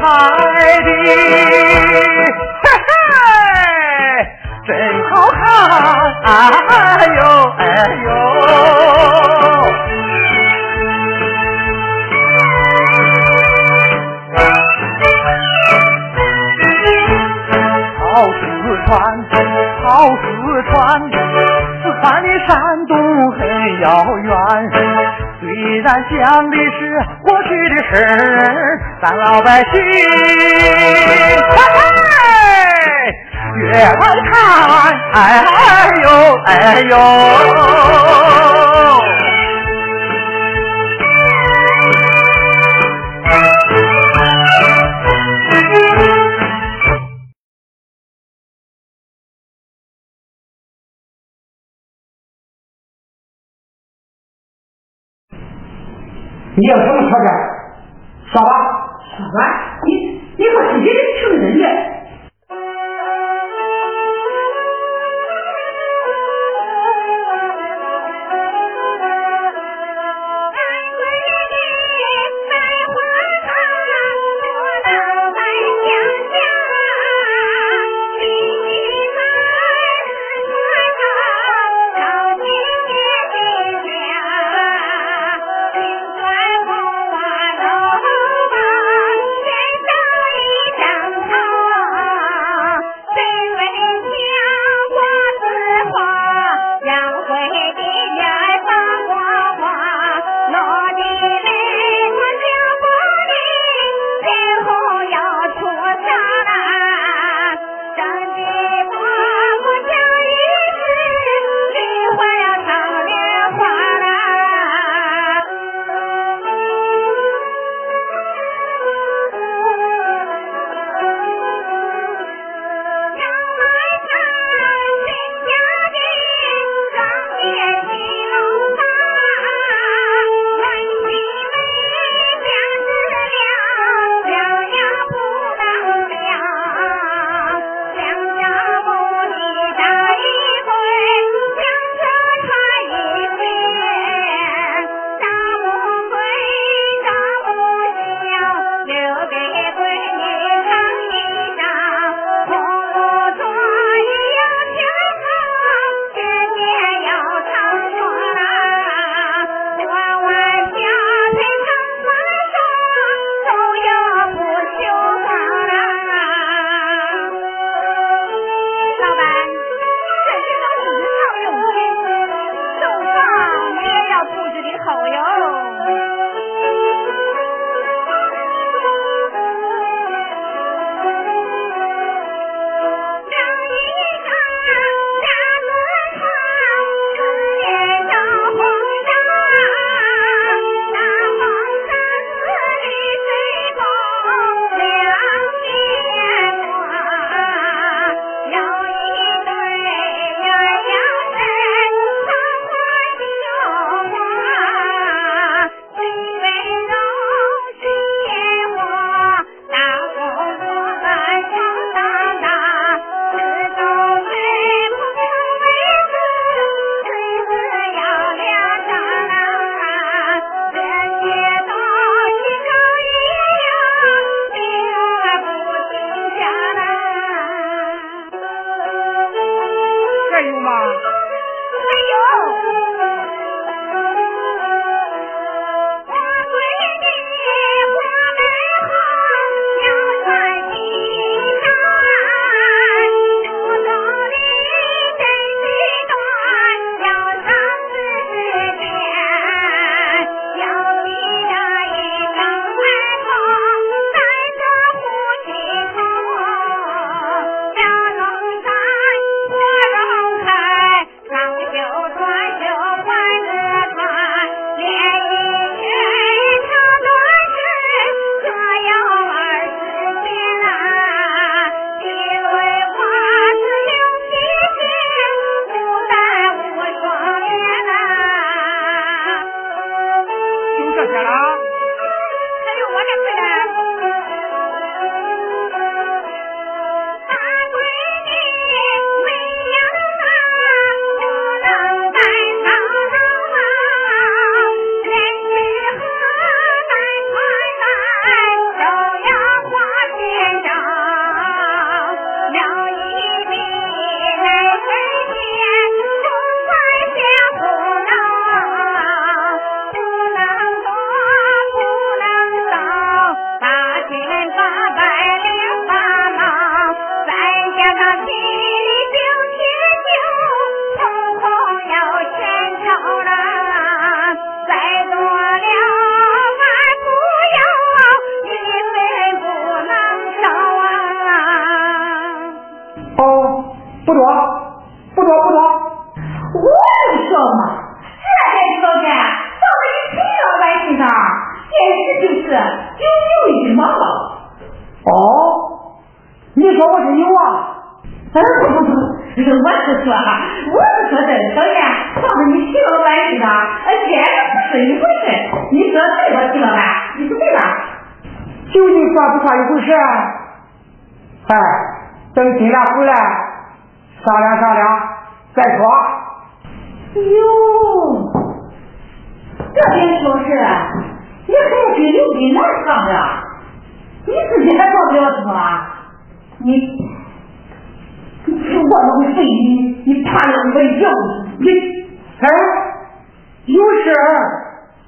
拍的，嘿嘿，真好看，哎呦哎呦。好四川，好四川，四川的山东很遥远。既然讲的是过去的事儿，咱老百姓，嘿嘿，越来看，哎呦哎呦。你要什么条件？说吧。说吧，你你快自己承认去。天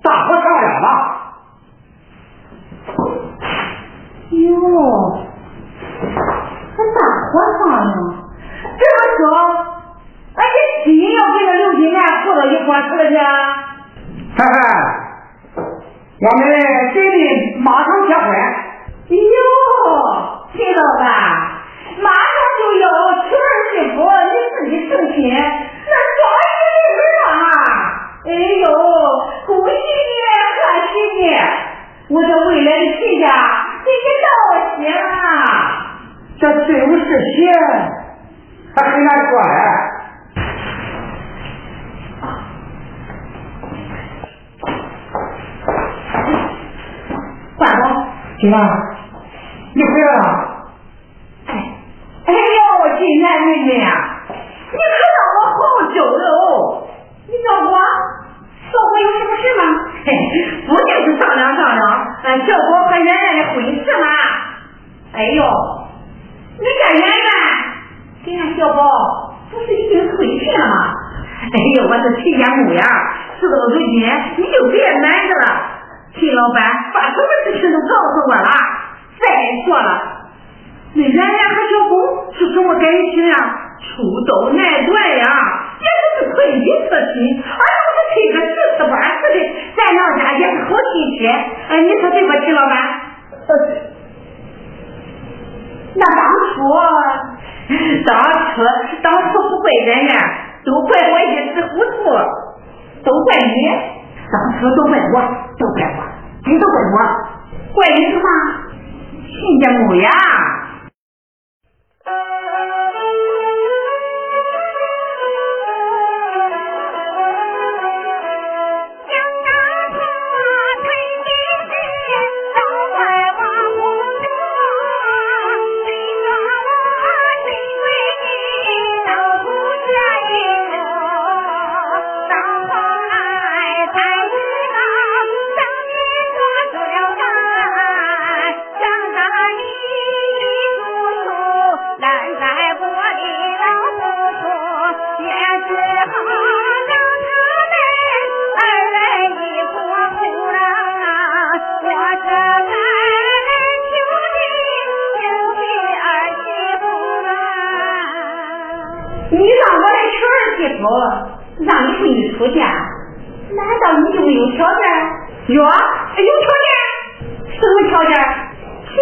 大伙商量吧。哟，还大伙商量？这么说，俺这心要跟着刘金兰过到一块去了去？嗨嗨，我们决定马上结婚。哟，秦老板，马上就要娶儿媳妇，你自己成亲，那装一个人啊！哎呦，恭喜你，贺喜你！我这未来的亲家给你道喜了。这最有事情，还很难说嘞。关总，金兰。你回来了？哎，哎呦，金兰妹妹啊，你可让我好久了哦！你找我，找我有什么事吗？嘿，不就是商量商量，呃，小宝和圆圆的婚事吗？哎呦，你家圆圆跟俺小宝不是已经退亲了吗？哎呦，我是亲家母呀，事到如今你就别瞒着了，秦老板把什么事情都告诉我了。再说了，那圆圆和小公是什么感情呀？初到难断呀，简直是推己测亲，而不是推个十次八次的。咱娘家也是好亲戚，哎，你说对不，齐老板？那当初，当初，当初不怪人家，都怪我一时糊涂，都怪你，当初都怪我，都怪我，真都怪我，怪你什么？亲家母呀。让你闺女出嫁，难道你就没有条件？有啊，有条件？什么条件？亲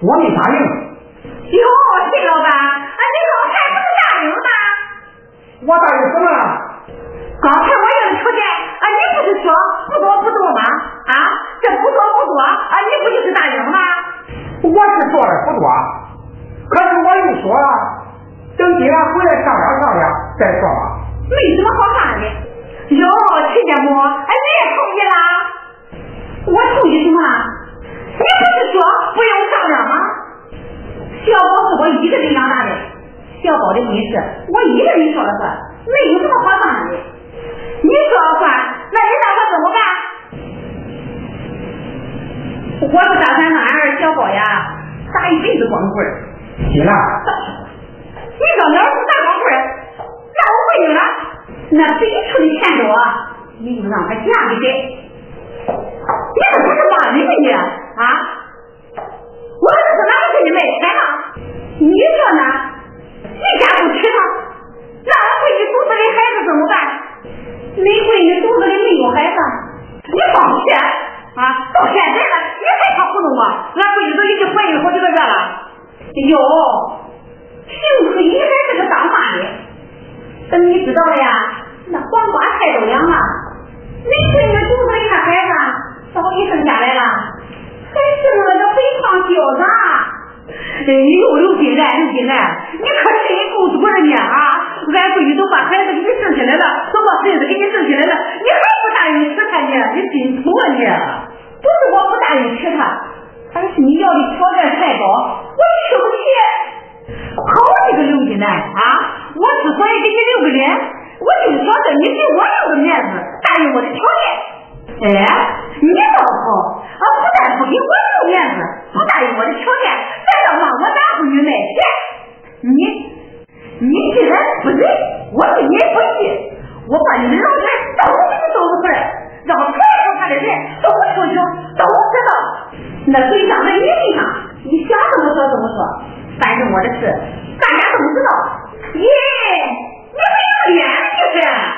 我没答应。哟，谢老板，啊，你老太不是答应吗？我答应什么了？刚才我要出钱，啊，你不是说不多不多吗？啊，这不多不多，啊，你不就是答应吗？我是说的不多，可是我又说了，等今晚回来商量商量再说吧。没什么好商量的。哟，亲家母，你也同意了？我同意什么了？你不是说不用商量吗？小宝是我一个人养大的，小宝的婚事我一个人说了算，没有什么好商量的。你说了算，那你打算怎么办？我不打算让俺儿小宝呀打一辈子光棍儿。行了，你说要是打光棍，那我闺女了，那最出的钱多，你就让他嫁给谁？你这不是骂人吗你啊？我这是哪个给你卖钱呢？你说呢？你家不娶她，那俺闺女肚子里孩子怎么办？你闺女肚子里没有孩子，你放屁啊！到现在了，你还想糊弄我？俺闺女都已经怀孕好几个月了。哟，幸亏你还是个当妈的，等你知道了呀，那黄瓜菜都凉了。你闺女肚子里那孩子早已生下来了，还生了个肥胖小子。哎呦，刘金兰，刘金兰，你可真够毒的呢啊！俺闺女都把孩子给你生下来了，都把孙子给你生下来了，你还不答应娶她呢？你真土啊你！不是我不答应娶她。而是你要的条件太高，我吃不起。好你个刘金兰啊！我之所以给你留个脸，我就是想着你给我留个面子，答应我的条件。哎，你倒好，啊，不但不给我留面子，不答应我的条件，还要让我大闺女卖钱。你，你既然不仁，我对你不义，我把你的老钱都给你收拾出来，让财富他的人都清楚，都知道。那对象在你身上，你想怎么说怎么说，反正我的事大家都知道。耶，你没有脸你是。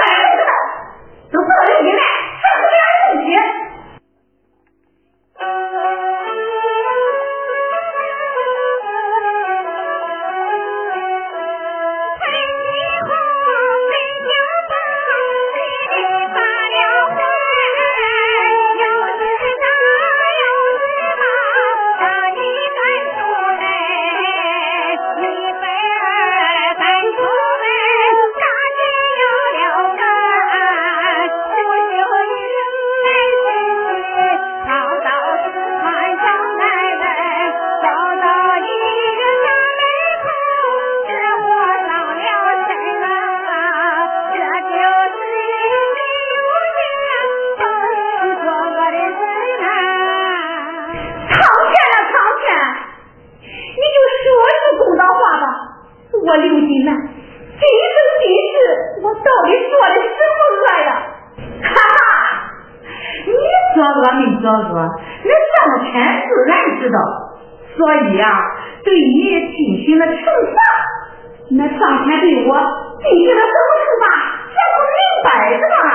做恶没做恶，那上天自然知道，所以啊，对你进行了惩罚。那上天对我进行了什么惩罚？这不明摆着吗？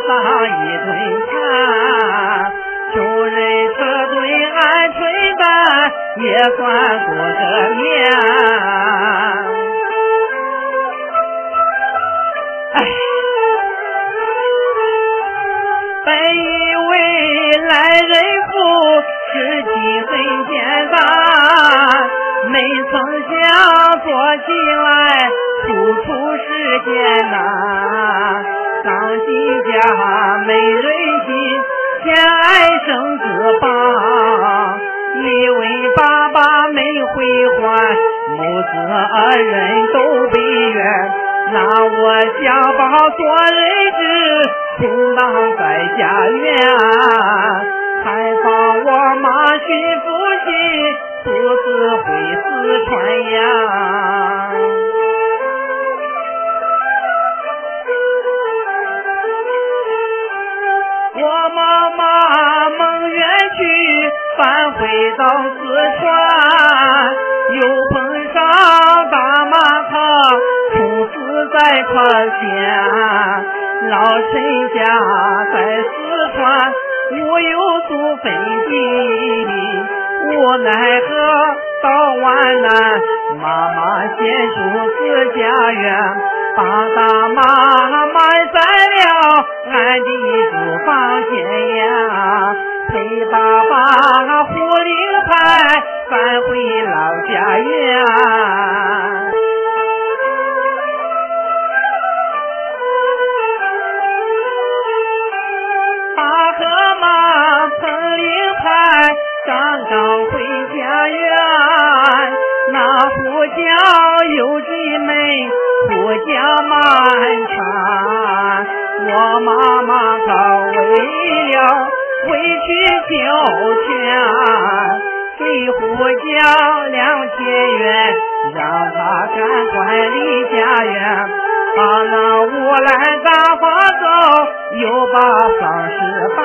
上一顿餐穷人吃顿鹌鹑蛋也算过个年本以为来人后事情很简单没曾想做起来处处是艰难。丧尽家没人心偏爱生子棒因为爸爸没回还母子二人都被怨让我家宝做人质哭当在家园还放我妈寻夫婿独自回四川呀返回到四川，又碰上大马他出死在他前。老陈家在四川，我有祖坟地，无奈何到万难，妈妈先住四家院，把大妈埋在了俺的住房前呀。陪爸爸护灵牌返回老家园。刚刚回家园，那呼叫有几门，呼叫满船。我妈妈她为了回去交钱，给呼叫两千元，让他赶快离家园，把那无赖打发走，又把丧事办。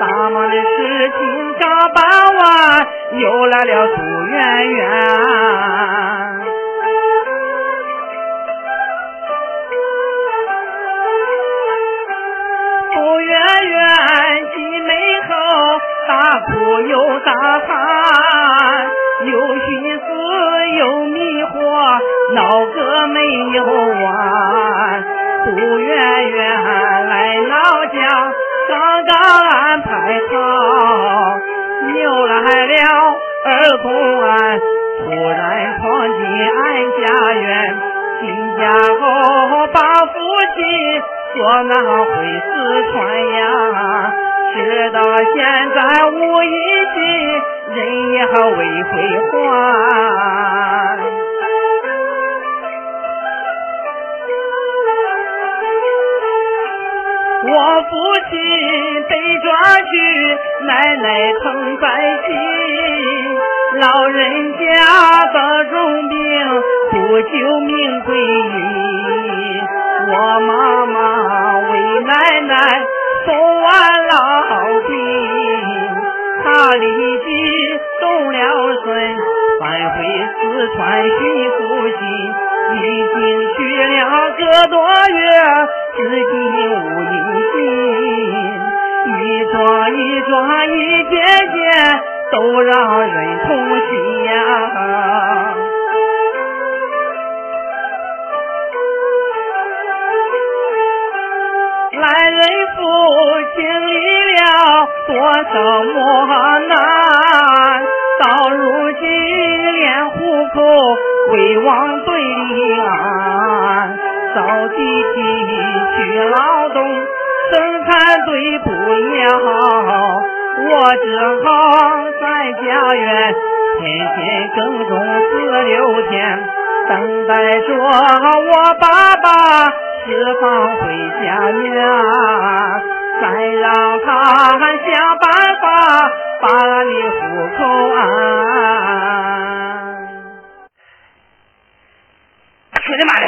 大妈的事情刚办完，又来了朱圆圆。大哭又大喊，又寻思又迷惑，闹个没有完。朱圆圆来老家。刚刚安排好，又来了儿童安，突然闯进俺家园。进家后把父亲说那回四川呀，直到现在无音信，人也未归还。我父亲被抓去，奶奶疼在心。老人家得重病，不救命归阴。我妈妈为奶奶送完老病，他立即动了身，返回四川寻父亲。已经去了个多月，至今无音信。一桩一桩一件件，都让人痛心呀。经历了多少磨难，到如今连户口。为王对立案，找地皮去劳动，生产队不要，我只好在家园天天耕种四六天，等待着我爸爸释放回家娘，再让他想办法把你户口安。去你妈的！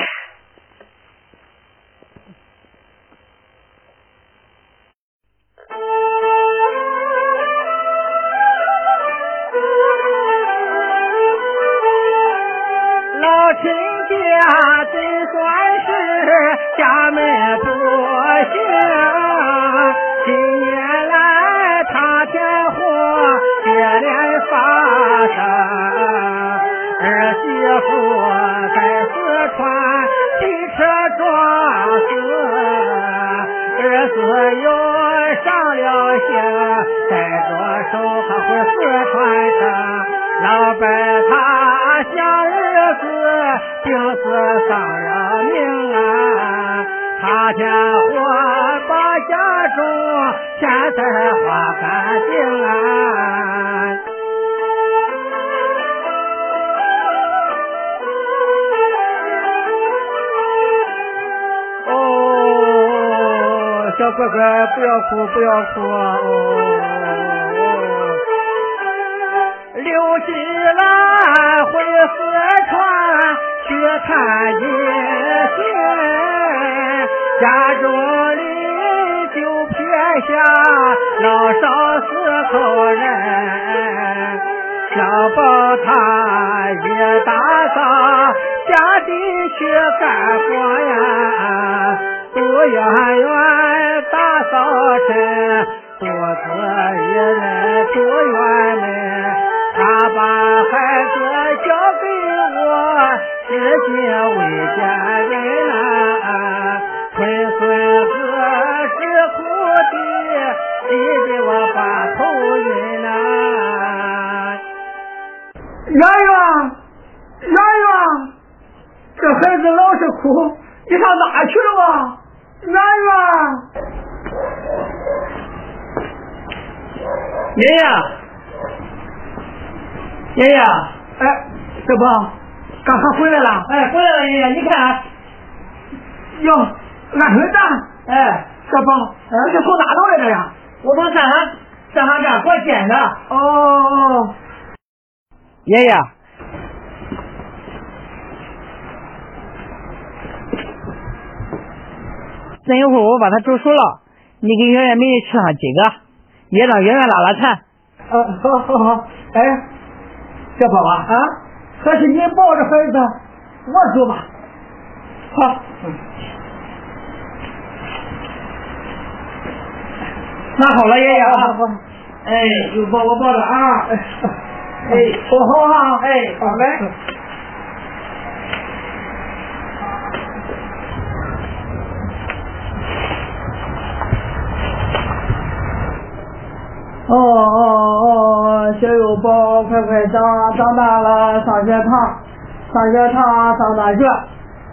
真算是家门不幸，今年来塌天祸接连发生，儿媳妇在。四川汽车撞死，儿子又上了刑，带着手他回四川城。老伴他想儿子病死丧了命啊，他家伙把家中钱财花干净啊。哦小哥哥，不要哭，不要哭啊哦！刘金兰回看见信，家中里就撇下老少四口人，小宝他一大早下地去干活呀，不远远打扫尘，独自一人住院门。他把孩我，至今未见人呐。孙孙何时苦的，急得我把头晕呐。圆圆，圆圆，这孩子老是哭，你上哪去了啊？圆圆，爷爷，爷爷，哎，这不，刚才回来了？哎，回来了，爷爷，你看，哟，俺孙子，哎，小宝，你是从哪头来的呀？我从山上山上干活捡的。哦，爷爷，等一会儿我把它煮熟了，你给圆圆每人吃上几个，也让圆圆拉拉馋。啊，好好好，哎，小宝啊，啊，还是你抱着孩子，我走吧。好，拿好了，爷爷哎，有抱我抱着啊。哎，哎，好好啊，哎，好嘞。哦，小油宝，快快长，长大了上学堂，上学堂上大学，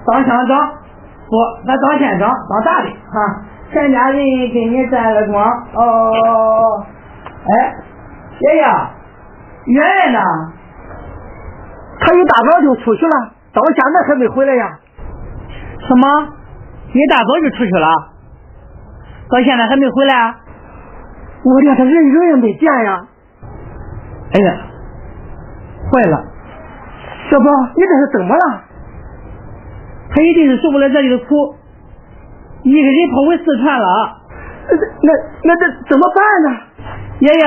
当乡长，不，那当县长，当大的哈，全家人给你沾了光。哦，哎，爷爷，圆圆呢？他一大早就出去了，到现在还没回来呀。什么？一大早就出去了，到现在还没回来？我连他人影也没见呀。哎呀，坏了，小宝，你这是怎么了？他一定是受不了这里的苦，一个人跑回四川了。那那那这怎么办呢？爷爷，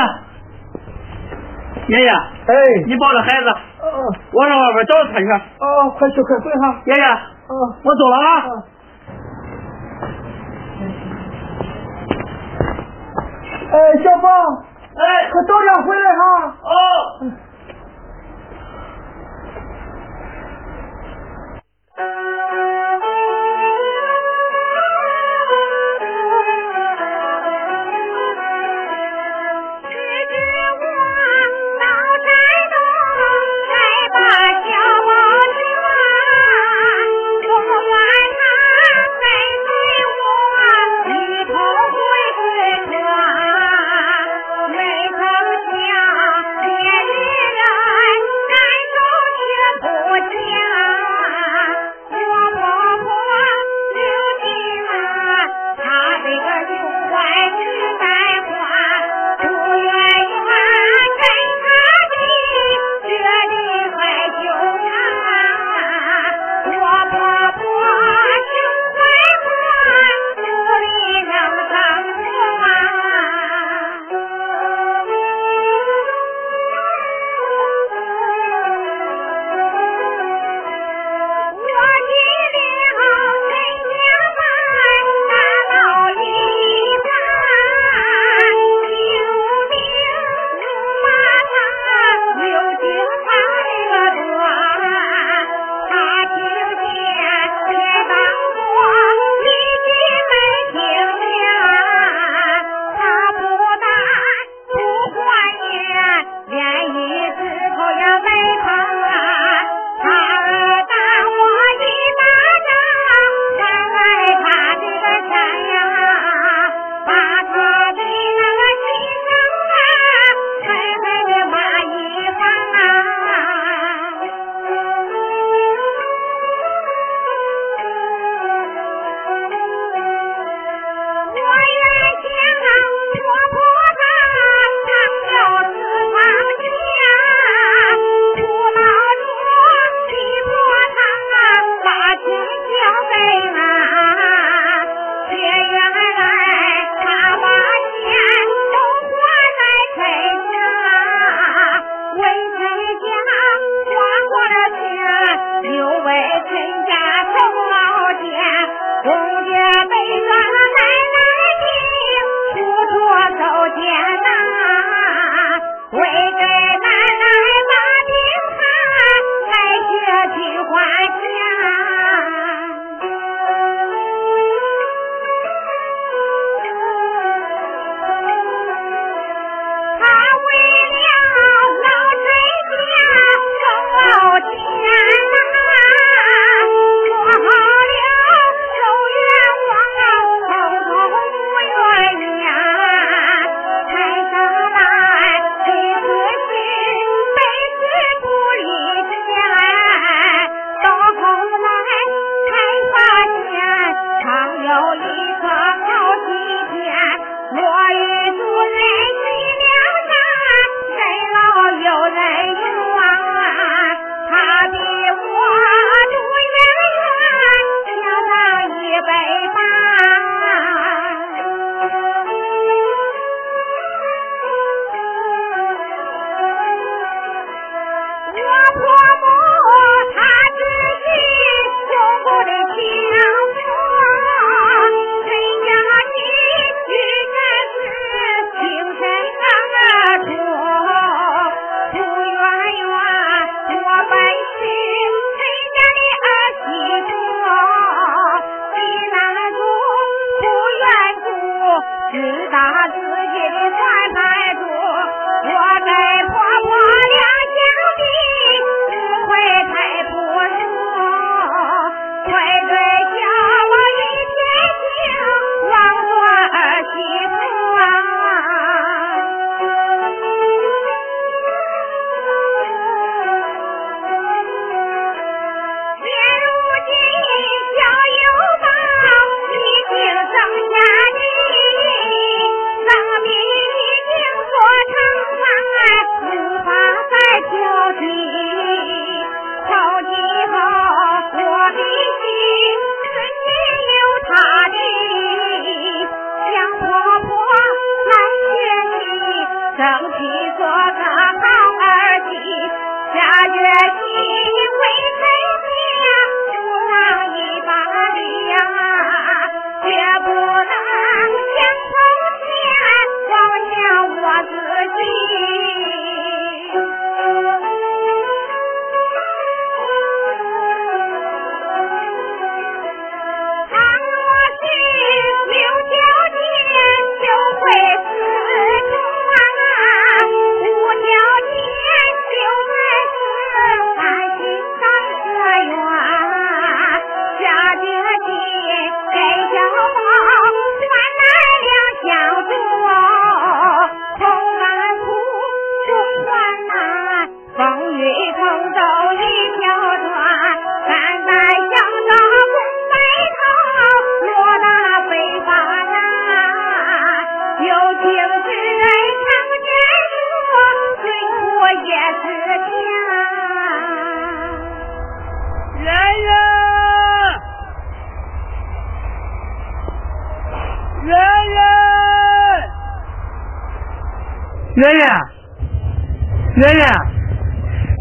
爷爷，哎，你抱着孩子，哦我上外边找他去。哦，快去快回哈。爷爷，哦，我走了啊。哎，小宝，哎，快早点回来哈。哦。只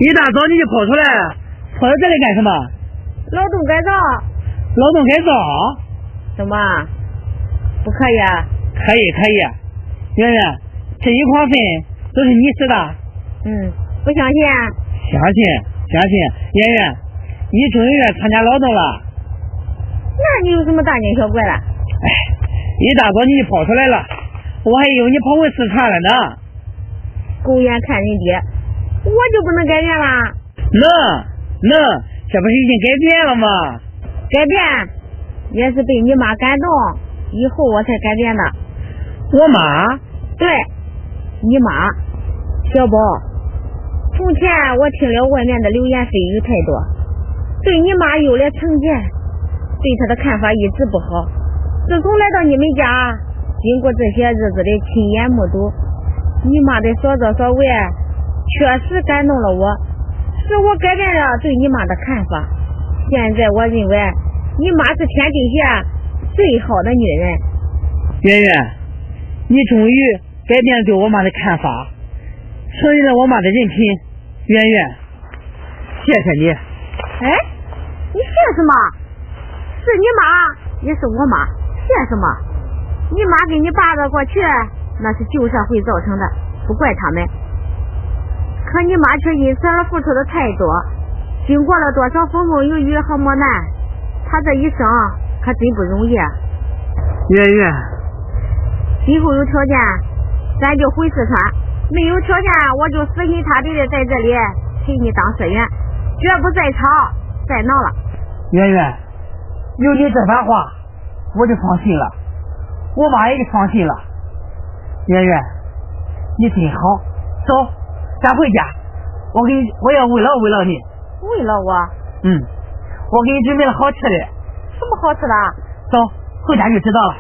一大早你就跑出来，跑到这里干什么？劳动改造劳动改造？怎么不可以啊？可以可以，圆圆，这一筐粪都是你拾的？嗯，不相信？相信相信，圆圆，你终于愿参加劳动了。那你有什么大惊小怪的？哎，一大早你就跑出来了，我还以为你跑回四川了呢。狗眼看人低，我就不能改变啦？能能，这不是已经改变了吗？改变也是被你妈感动以后我才改变的。我妈？对，你妈，小宝。从前我听了外面的流言蜚语太多，对你妈有了成见，对她的看法一直不好。自从来到你们家，经过这些日子的亲眼目睹，你妈的所作所为确实感动了我，使我改变了对你妈的看法。现在我认为你妈是天底下最好的女人。圆圆，你终于改变了对我妈的看法，承认了我妈的人品。圆圆，谢谢你。哎，你谢什么？是你妈，也是我妈，谢什么？你妈跟你爸的过去，那是旧社会造成的，不怪他们。可你妈却因此而付出的太多，经过了多少风风雨雨和磨难，她这一生可真不容易。圆圆，今后有条件，咱就回四川。没有条件，我就死心塌地的在这里陪你当社员，绝不再吵再闹了。圆圆，有你这番话，我就放心了，我妈也就放心了。圆圆，你真好，走，咱回家，我给你，我要慰劳慰劳你。慰劳我？嗯，我给你准备了好吃的。什么好吃的？走，回家就知道了。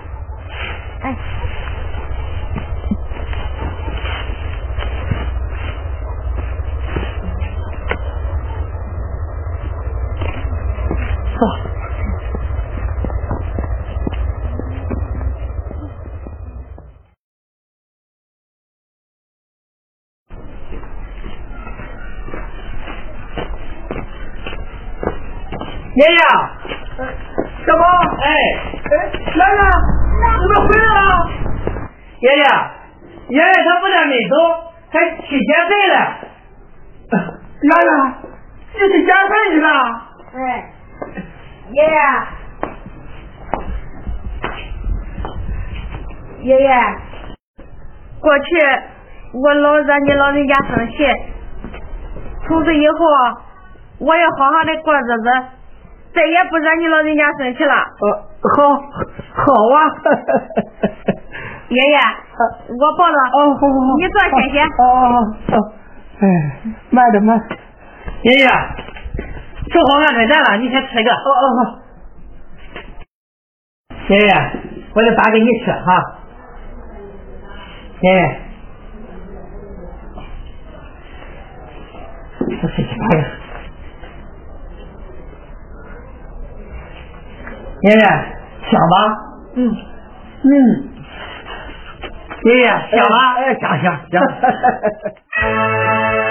哎。走。爷爷，小宝，哎，哎，来了，你们回来了。爷爷，爷爷他不但没走，还去减肥了。来了，你去减肥去了？哎。爷爷，爷爷，过去我老惹你老人家生气，从此以后我要好好的过日子，再也不惹你老人家生气了。呃，好，好啊。爷爷，我抱着。哦，好好好。你坐歇歇。哦哦哦。哎，慢着慢。爷爷。正好俺开饭了，你先吃一个。哦哦好。爷爷，我得打给你吃哈。爷爷，我吃去吧。爷爷，想吧？嗯嗯。爷爷，想吧？哎，香香香。